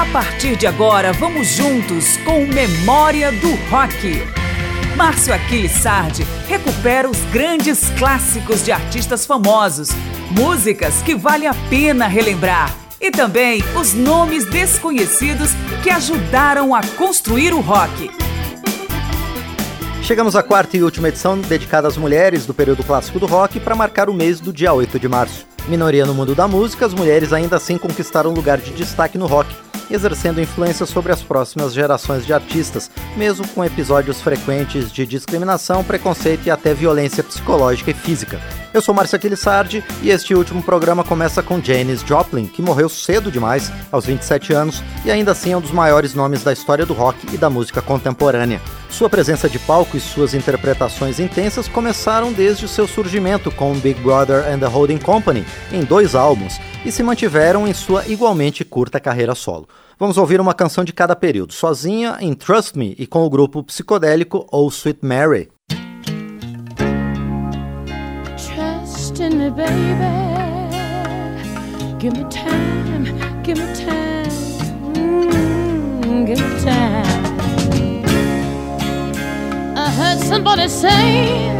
A partir de agora, vamos juntos com Memória do Rock. Márcio Aquiles Sardi recupera os grandes clássicos de artistas famosos, músicas que vale a pena relembrar e também os nomes desconhecidos que ajudaram a construir o rock. Chegamos à quarta e última edição dedicada às mulheres do período clássico do rock para marcar o mês do dia 8 de março. Minoria no mundo da música, as mulheres ainda assim conquistaram um lugar de destaque no rock, exercendo influência sobre as próximas gerações de artistas, mesmo com episódios frequentes de discriminação, preconceito e até violência psicológica e física. Eu sou Márcio Aquilissardi e este último programa começa com Janis Joplin, que morreu cedo demais, aos 27 anos, e ainda assim é um dos maiores nomes da história do rock e da música contemporânea. Sua presença de palco e suas interpretações intensas começaram desde o seu surgimento com Big Brother and the Holding Company, em dois álbuns, e se mantiveram em sua igualmente curta carreira solo. Vamos ouvir uma canção de cada período, sozinha em Trust Me e com o grupo psicodélico Oh Sweet Mary. Trust in me, baby. Give me time, give me time, mm, give me time. I heard somebody say,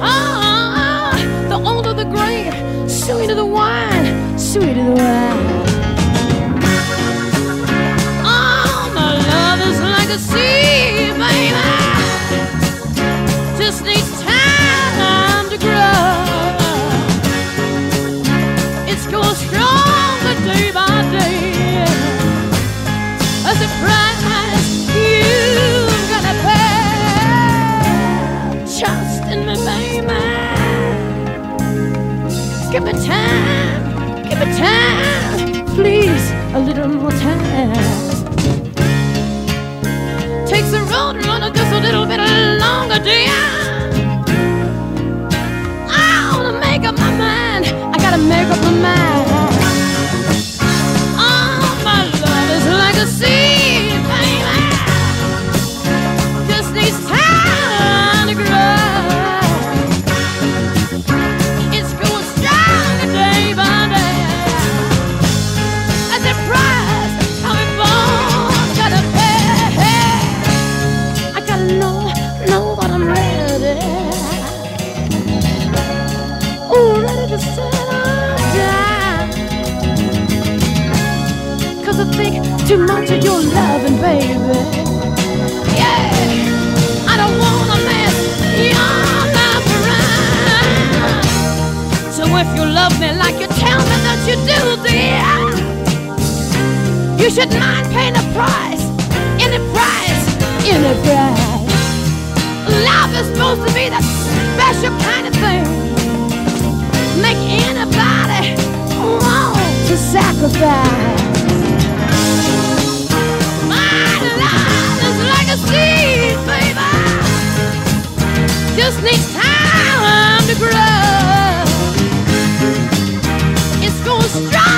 ah, the older the grape, sweeter the wine, sweeter the wine. To see, baby. Just needs time to grow. It's going stronger day by day. As a price you've gotta pay. Trust in me, baby. Give me time, give me time, please, a little more love me like you tell me that you do, dear, you should mind paying a price, any price, any price. Love is supposed to be that special kind of thing. Make anybody want to sacrifice. My love is like a seed, baby. Just needs time to grow strong.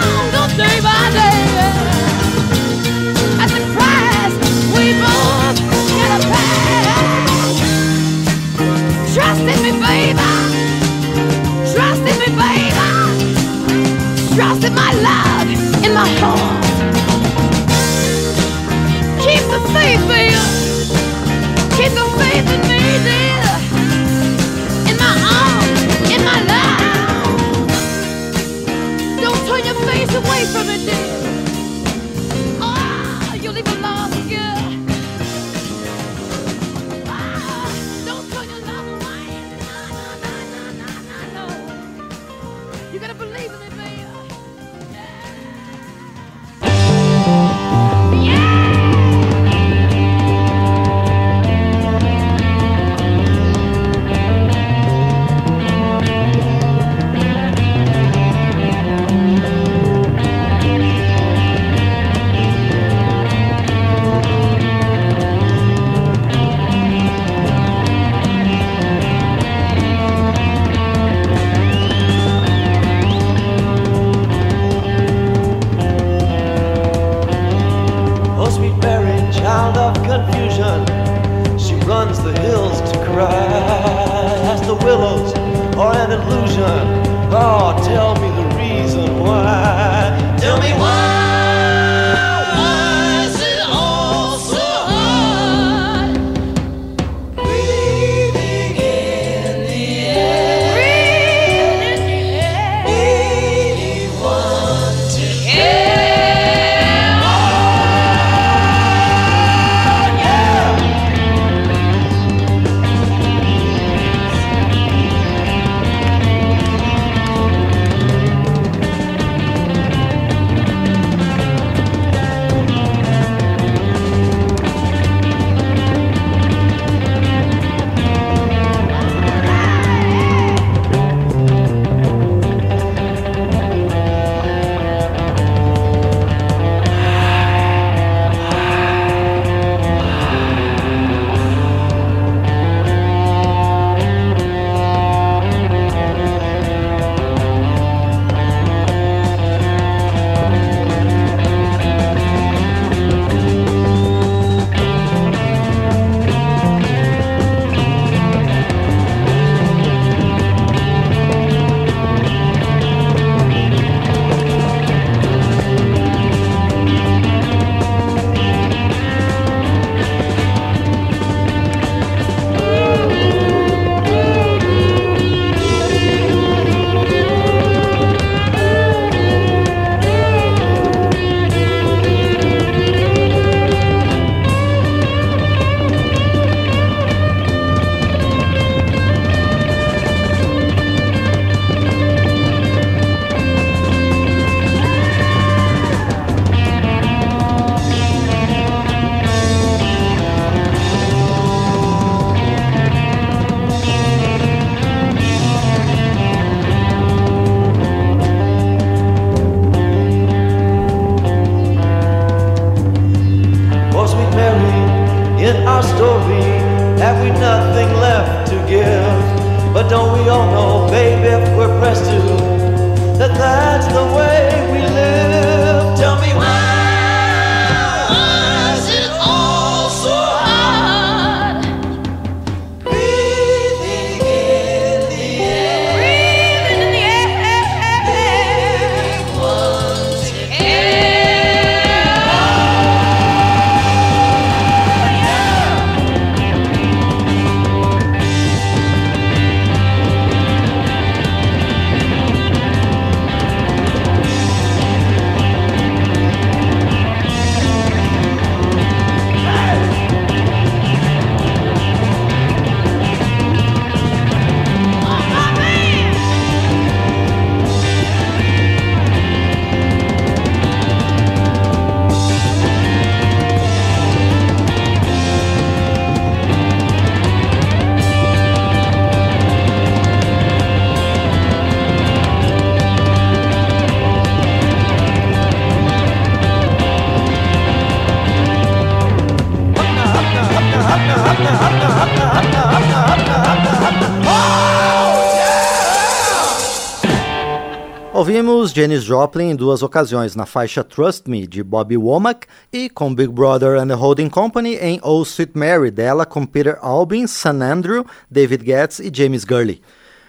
Ouvimos Janis Joplin em duas ocasiões, na faixa Trust Me, de Bobby Womack, e com Big Brother and the Holding Company em Oh Sweet Mary, dela com Peter Albin, Sam Andrew, David Getz e James Gurley.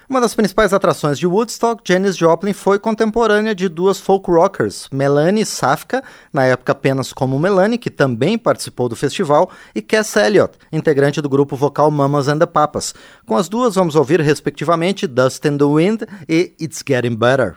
Uma das principais atrações de Woodstock, Janis Joplin foi contemporânea de duas folk rockers, Melanie Safka, na época apenas como Melanie, que também participou do festival, e Cass Elliot, integrante do grupo vocal Mamas and the Papas. Com as duas vamos ouvir respectivamente Dust in the Wind e It's Getting Better.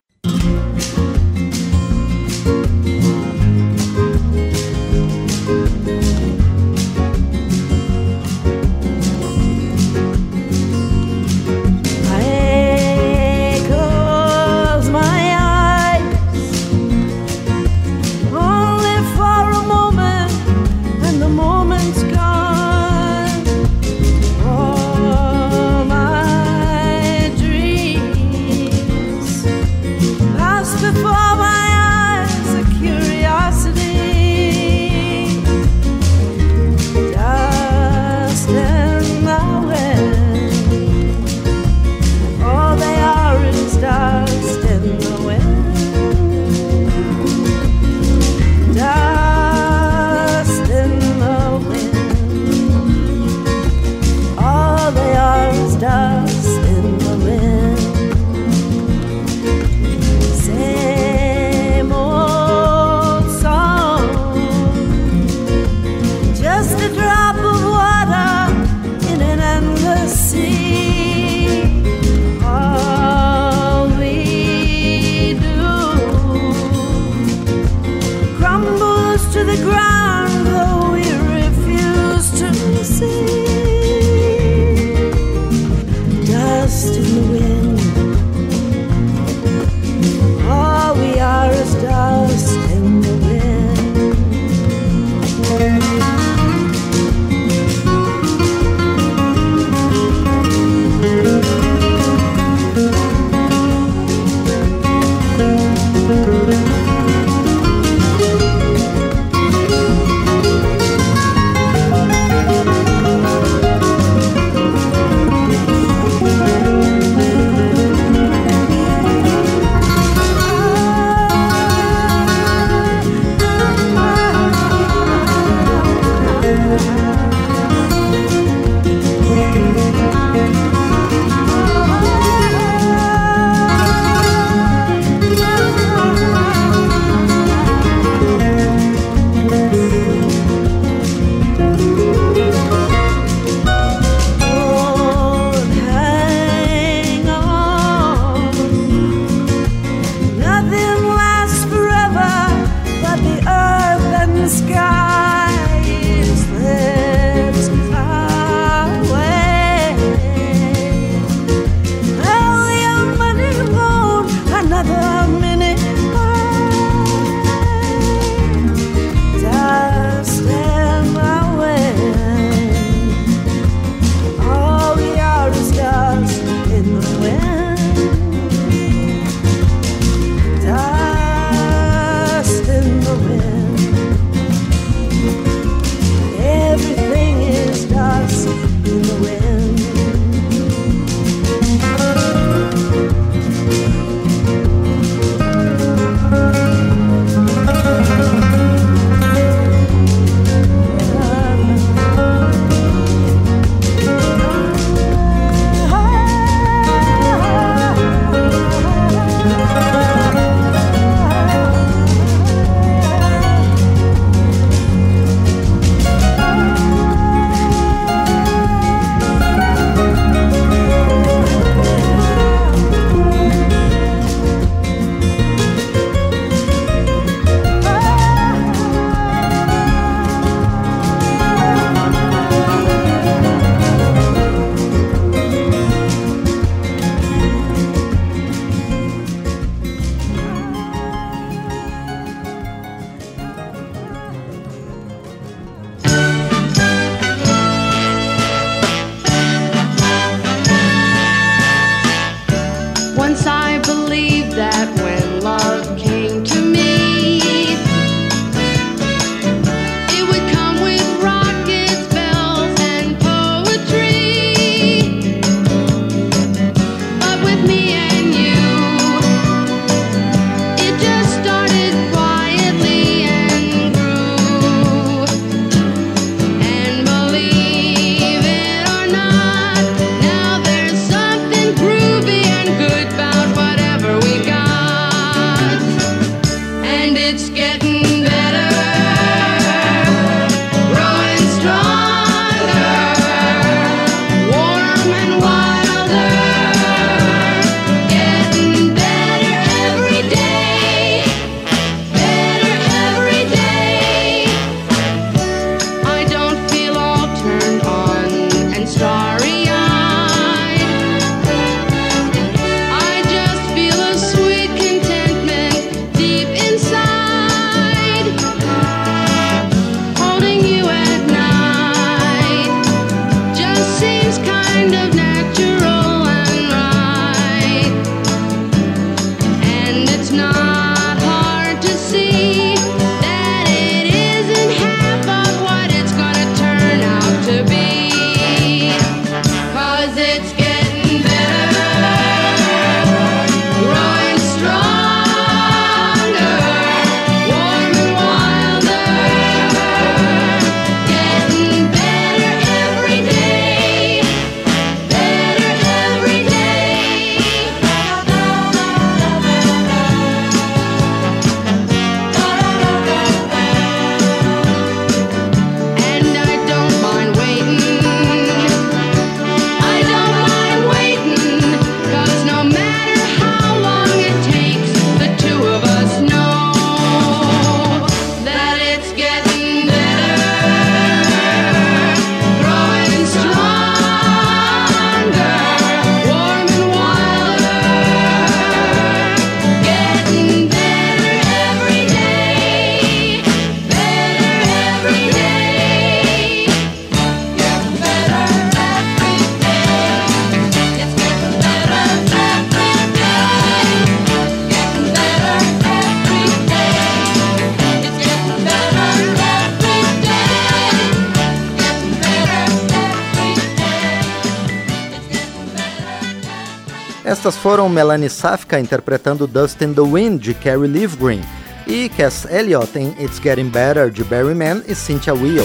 Estas foram Melanie Safka interpretando Dust in the Wind de Carrie Livgren e Cass Elliot em It's Getting Better de Barry Mann e Cynthia Weil.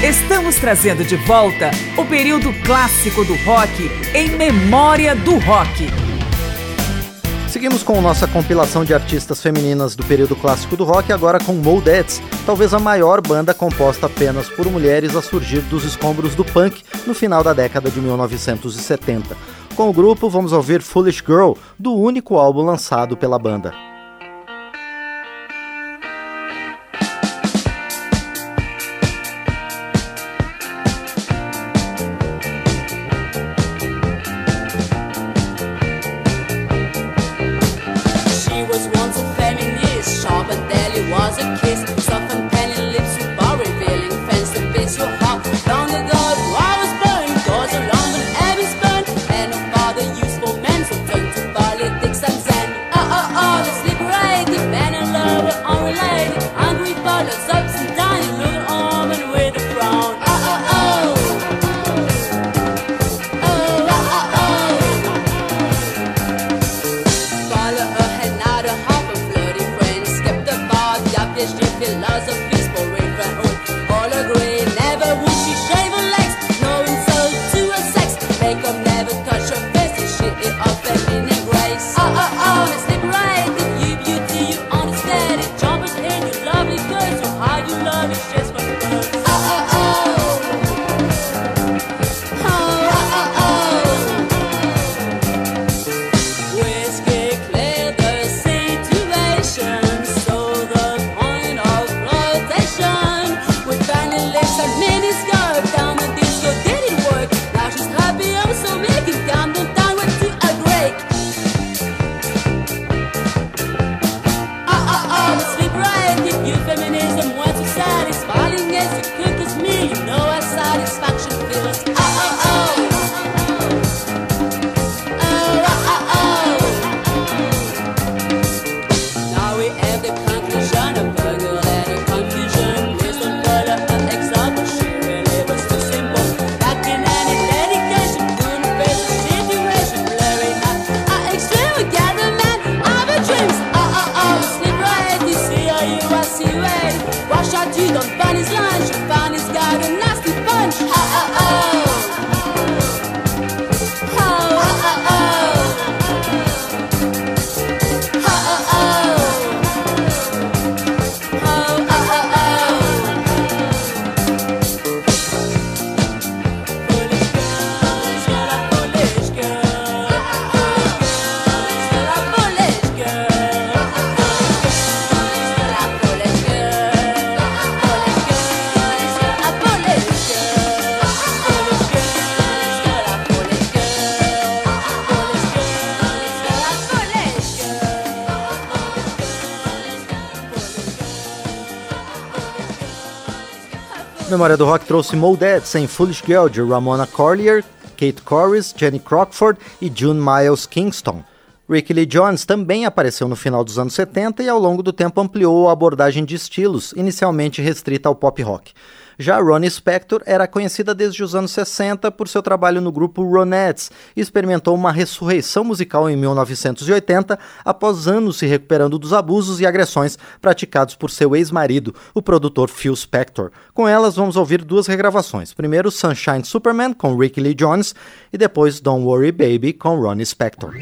Estamos trazendo de volta o período clássico do rock em memória do rock. Seguimos com nossa compilação de artistas femininas do período clássico do rock, agora com Modettes, talvez a maior banda composta apenas por mulheres a surgir dos escombros do punk no final da década de 1970. Com o grupo, vamos ouvir Foolish Girl, do único álbum lançado pela banda. distribute laws of Memória do Rock trouxe Molded sem Foolish Girl de Ramona Corlier, Kate Corris, Jenny Crockford e June Miles Kingston. Ricky Lee Jones também apareceu no final dos anos 70 e ao longo do tempo ampliou a abordagem de estilos, inicialmente restrita ao pop rock. Já Ronnie Spector era conhecida desde os anos 60 por seu trabalho no grupo Ronettes e experimentou uma ressurreição musical em 1980 após anos se recuperando dos abusos e agressões praticados por seu ex-marido, o produtor Phil Spector. Com elas vamos ouvir duas regravações. Primeiro Sunshine Superman com Ricky Lee Jones e depois Don't Worry Baby com Ronnie Spector.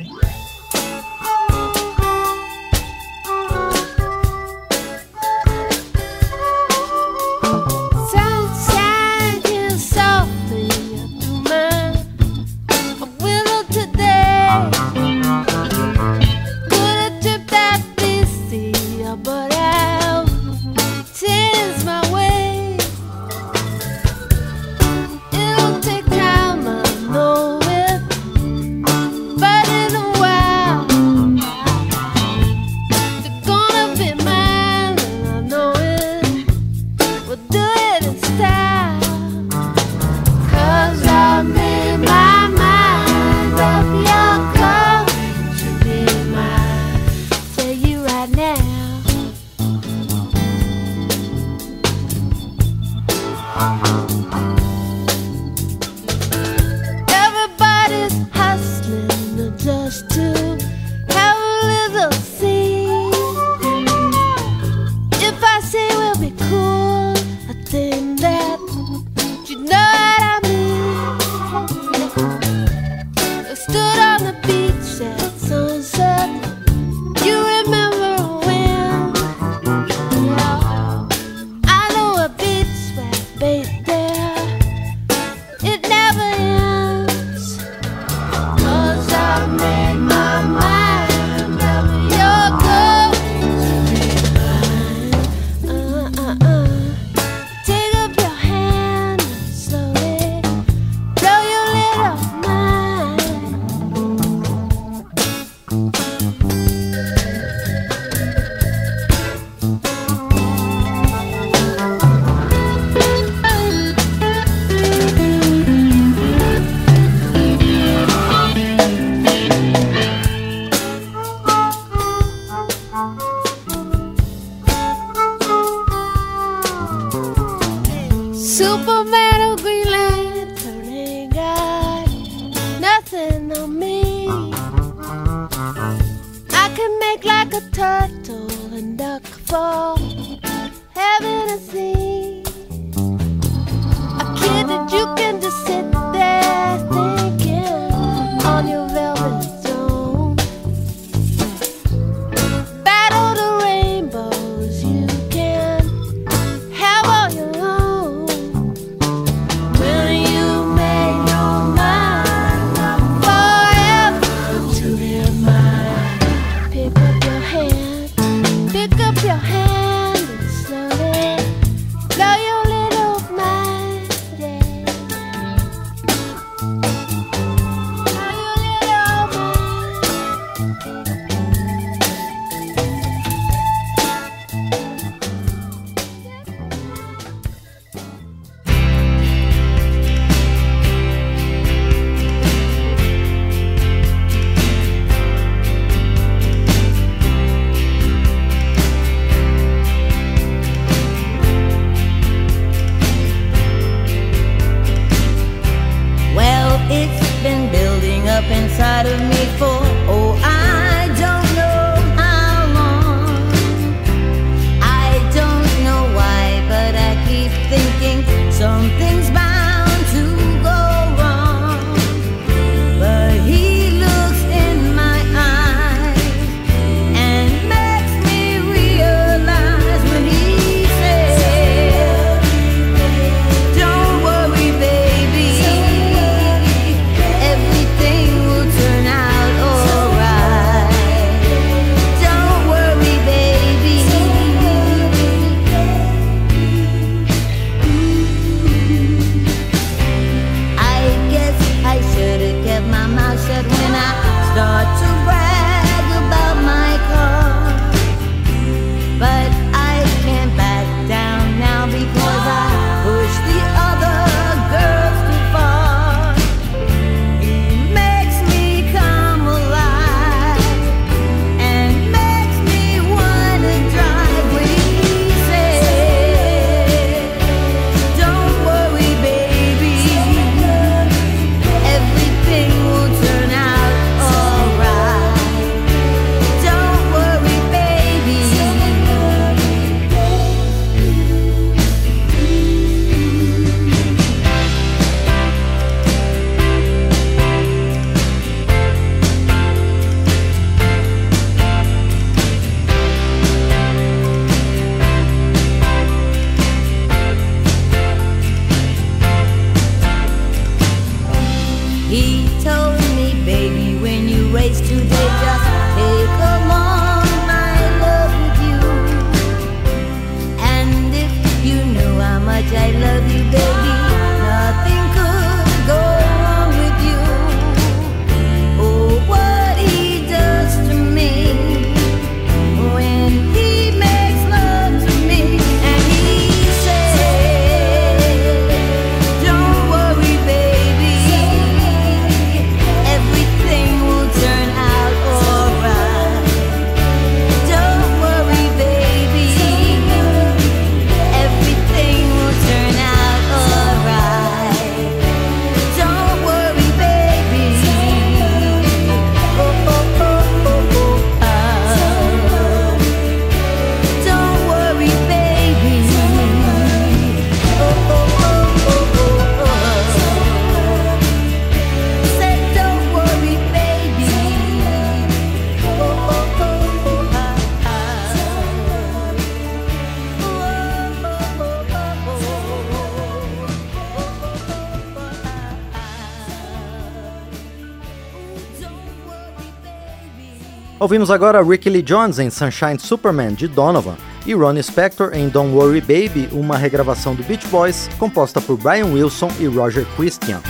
Ouvimos agora Ricky Lee Jones em Sunshine Superman de Donovan e Ronnie Spector em Don't Worry Baby, uma regravação do Beach Boys composta por Brian Wilson e Roger Christian.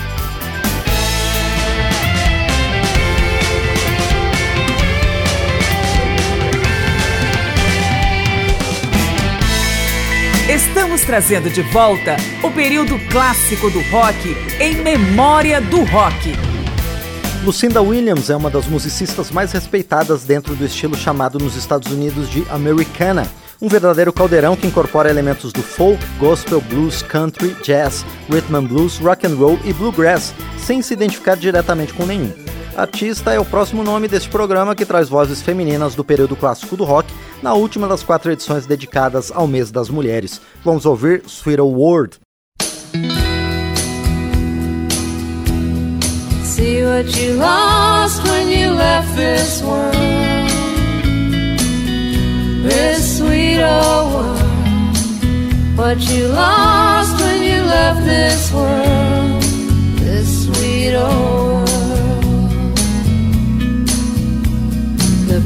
Estamos trazendo de volta o período clássico do rock em memória do rock. Lucinda Williams é uma das musicistas mais respeitadas dentro do estilo chamado nos Estados Unidos de Americana, um verdadeiro caldeirão que incorpora elementos do folk, gospel, blues, country, jazz, rhythm and blues, rock and roll e bluegrass, sem se identificar diretamente com nenhum. Artista é o próximo nome deste programa que traz vozes femininas do período clássico do rock na última das quatro edições dedicadas ao mês das mulheres. Vamos ouvir Sweet World. See what you lost when you left this world. This sweet old world. What you lost when you left this world. This sweet old world. The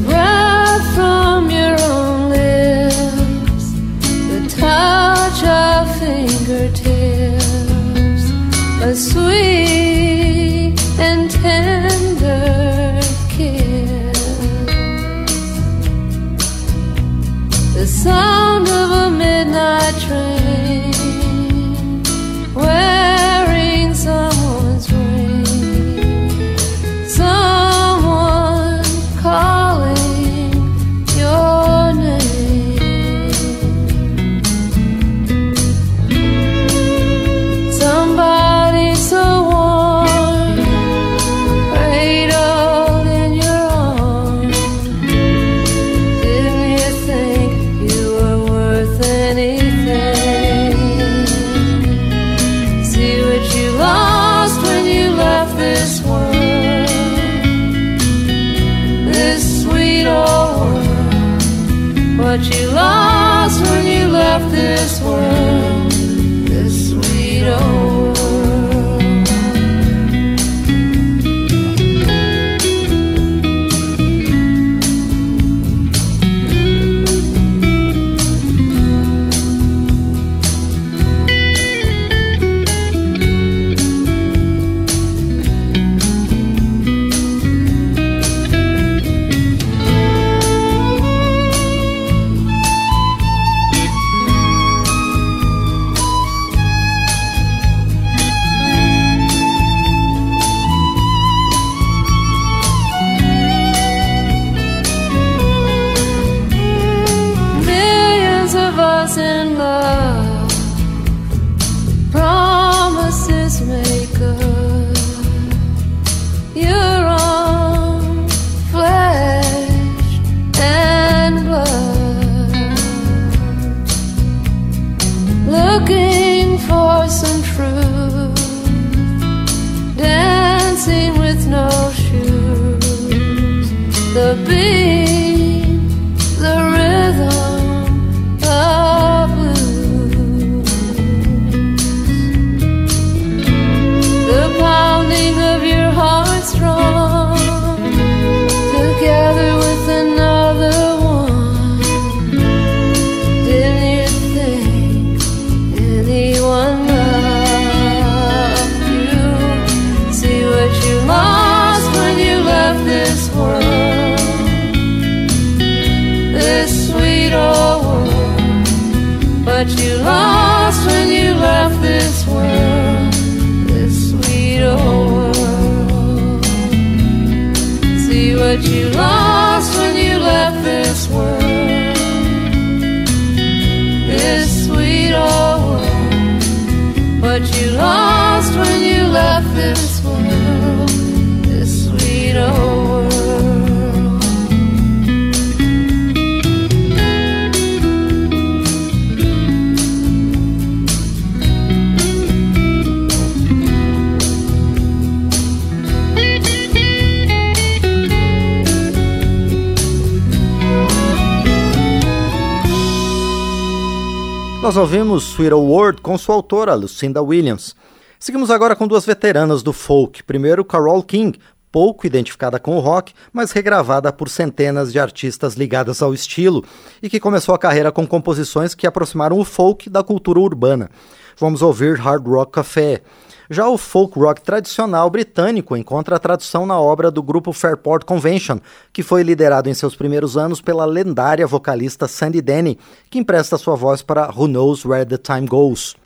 Nós ouvimos Sweet Old World com sua autora, Lucinda Williams. Seguimos agora com duas veteranas do folk. Primeiro, Carole King, pouco identificada com o rock, mas regravada por centenas de artistas ligadas ao estilo e que começou a carreira com composições que aproximaram o folk da cultura urbana. Vamos ouvir Hard Rock Café. Já o folk rock tradicional britânico encontra a tradução na obra do grupo Fairport Convention, que foi liderado em seus primeiros anos pela lendária vocalista Sandy Denny, que empresta sua voz para Who Knows Where the Time Goes.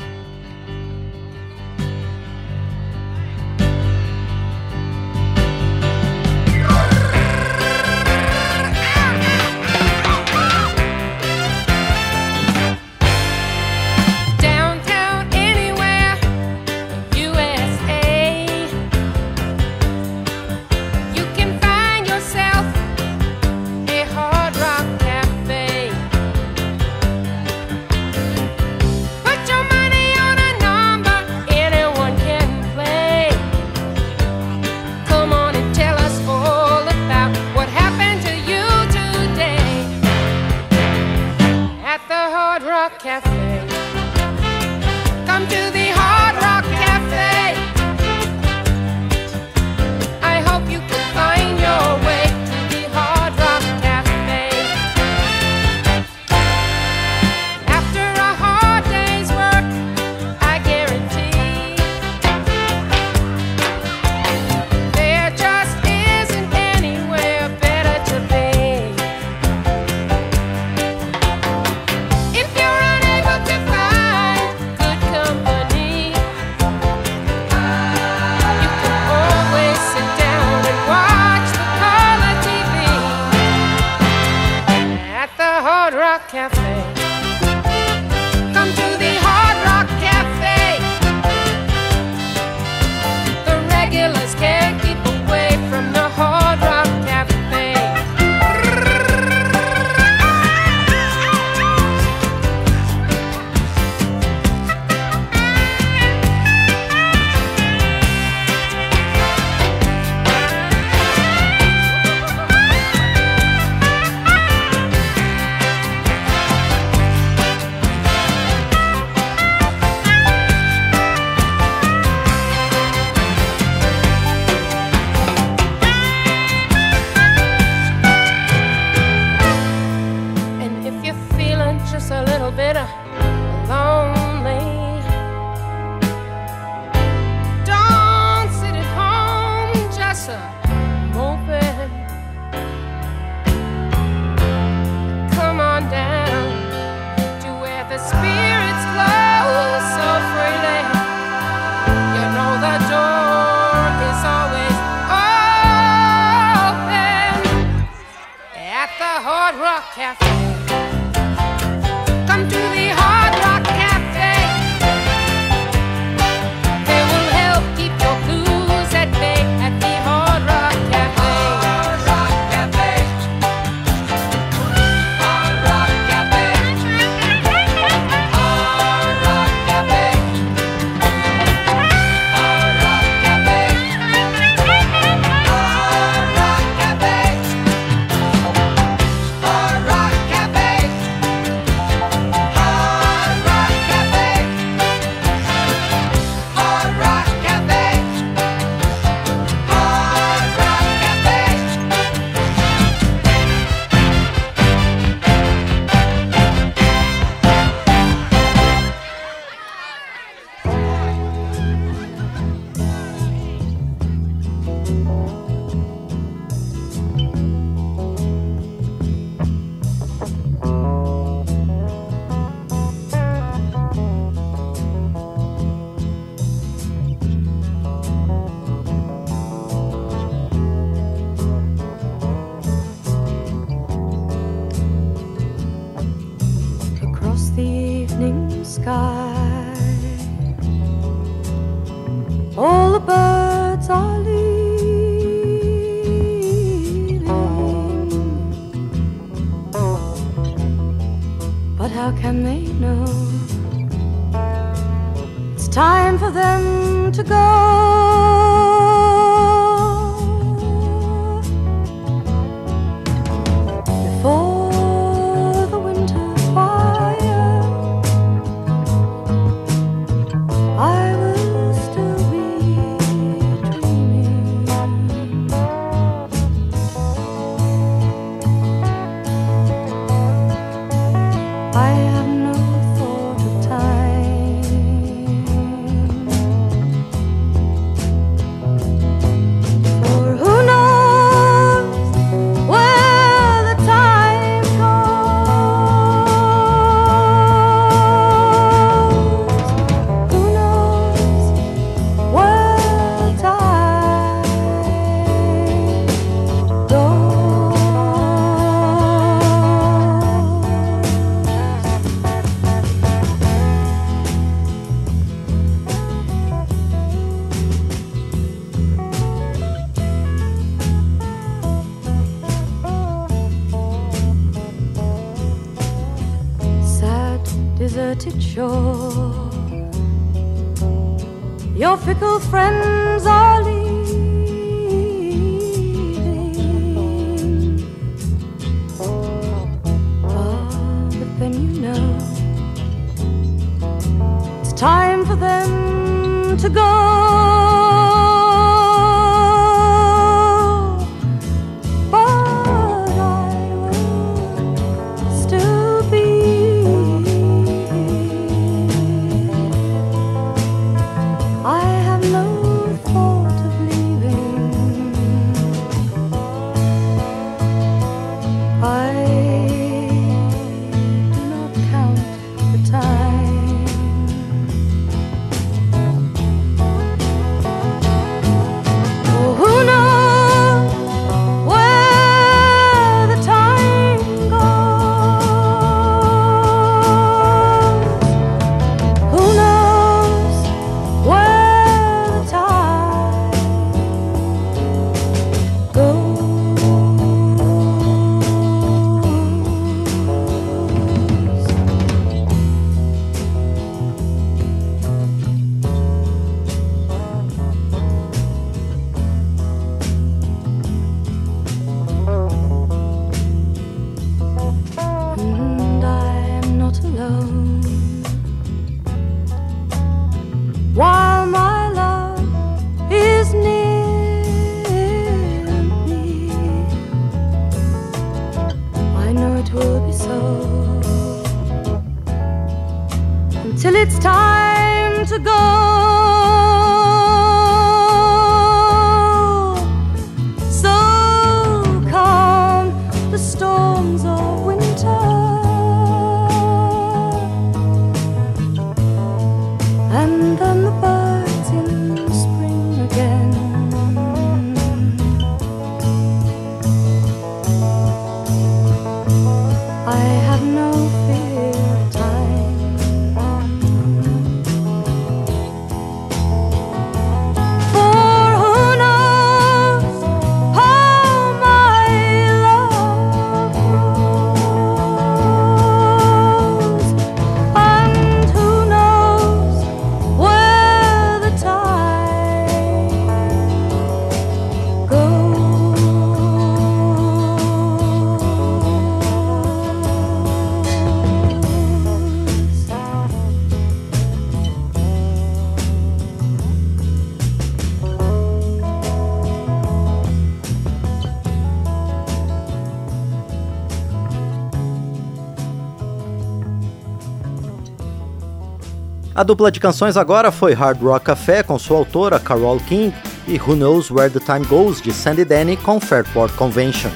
A dupla de canções agora foi Hard Rock Café com sua autora Carole King e Who Knows Where the Time Goes de Sandy Denny com Fairport Convention.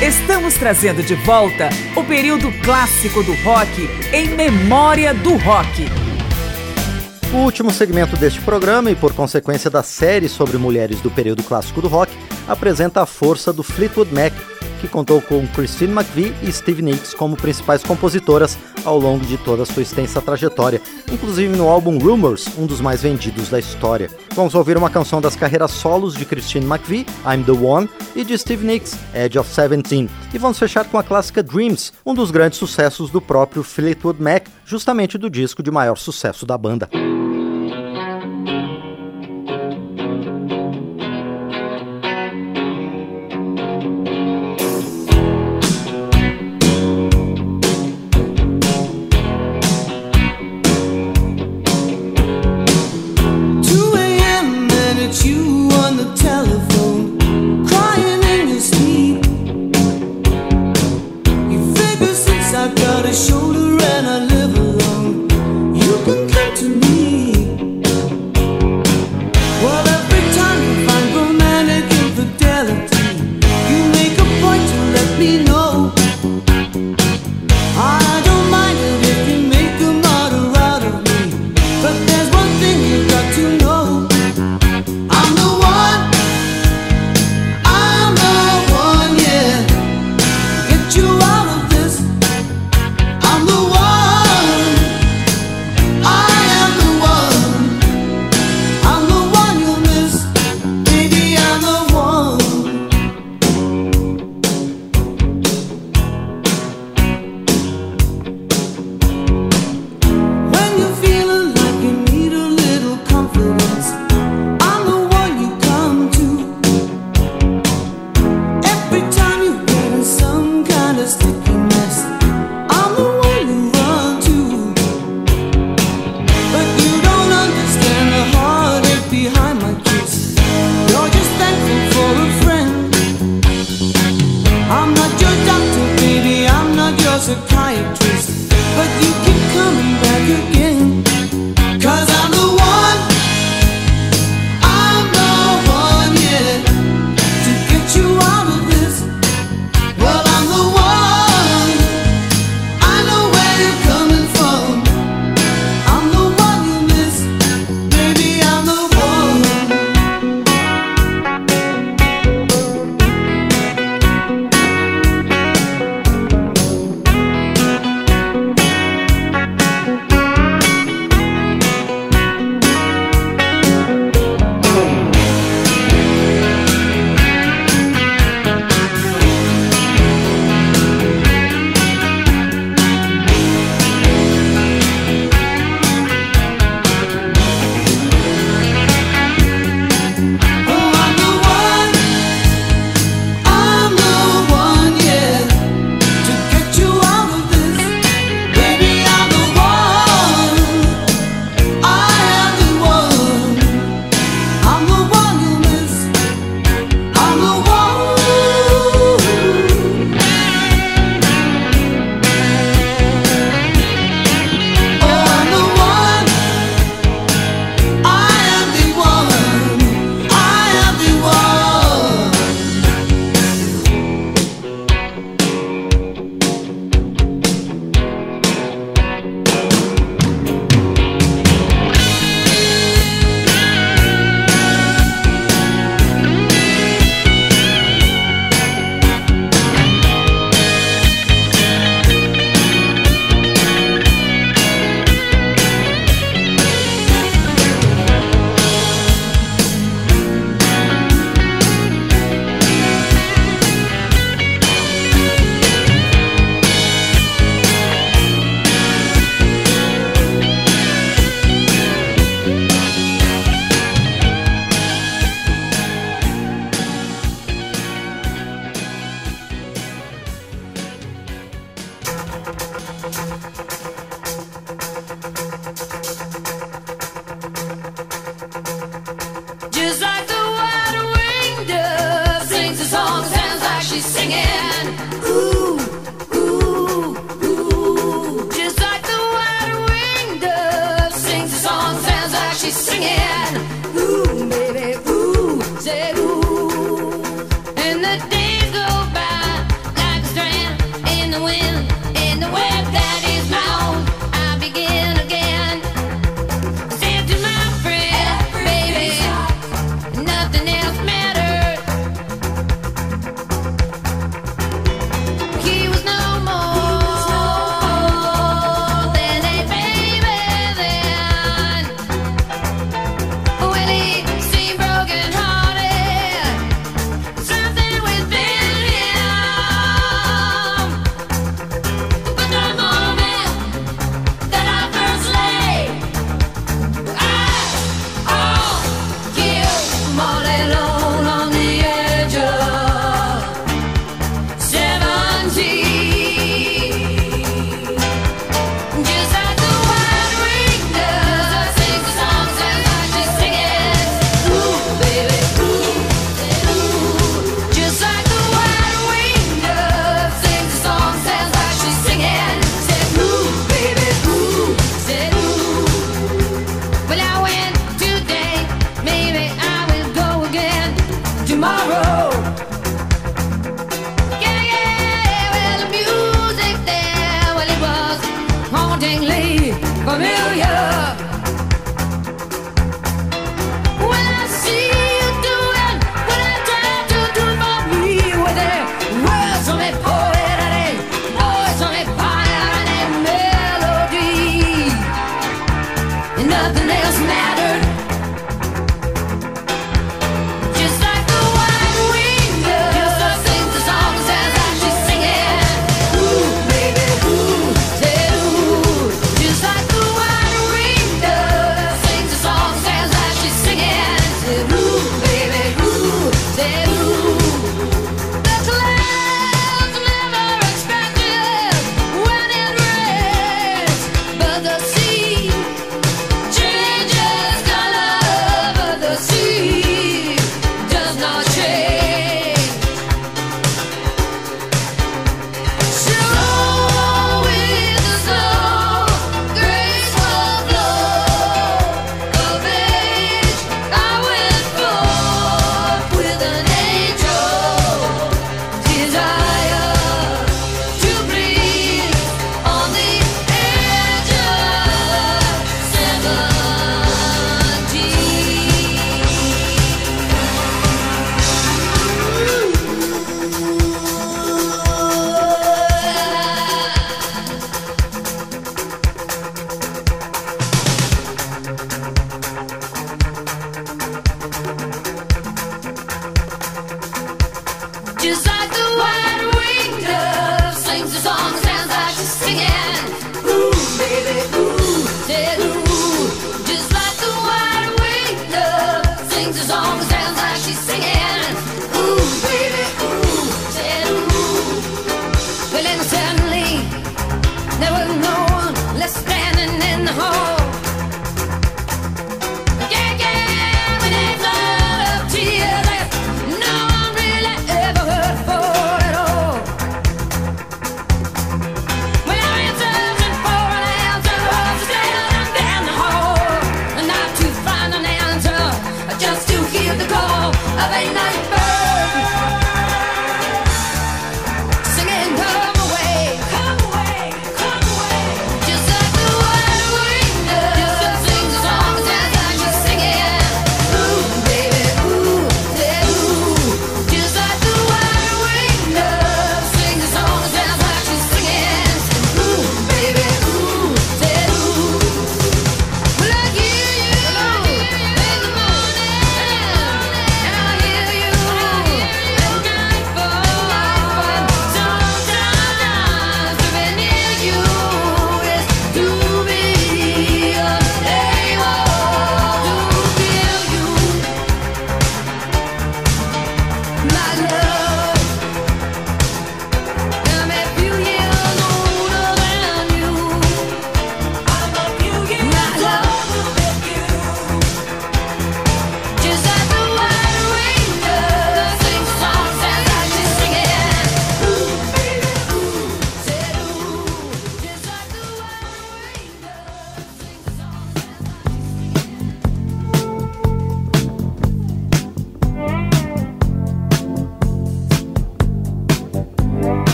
Estamos trazendo de volta o período clássico do rock em memória do rock. O último segmento deste programa, e por consequência da série sobre mulheres do período clássico do rock, apresenta a força do Fleetwood Mac, que contou com Christine McVie e Steve Nicks como principais compositoras ao longo de toda a sua extensa trajetória, inclusive no álbum Rumors, um dos mais vendidos da história. Vamos ouvir uma canção das carreiras solos de Christine McVie, I'm the One, e de Steve Nicks, Edge of Seventeen. E vamos fechar com a clássica Dreams, um dos grandes sucessos do próprio Fleetwood Mac, justamente do disco de maior sucesso da banda. shoulder.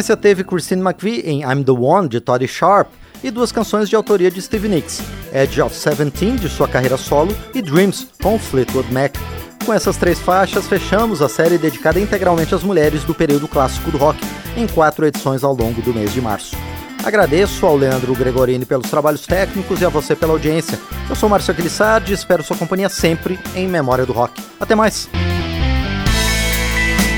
sequência teve Christine McVie em I'm the One, de Toddy Sharp, e duas canções de autoria de Stevie Nicks, Edge of Seventeen, de sua carreira solo, e Dreams, com Fleetwood Mac. Com essas três faixas, fechamos a série dedicada integralmente às mulheres do período clássico do rock, em quatro edições ao longo do mês de março. Agradeço ao Leandro Gregorini pelos trabalhos técnicos e a você pela audiência. Eu sou Márcio Aquilissardi e espero sua companhia sempre em Memória do Rock. Até mais!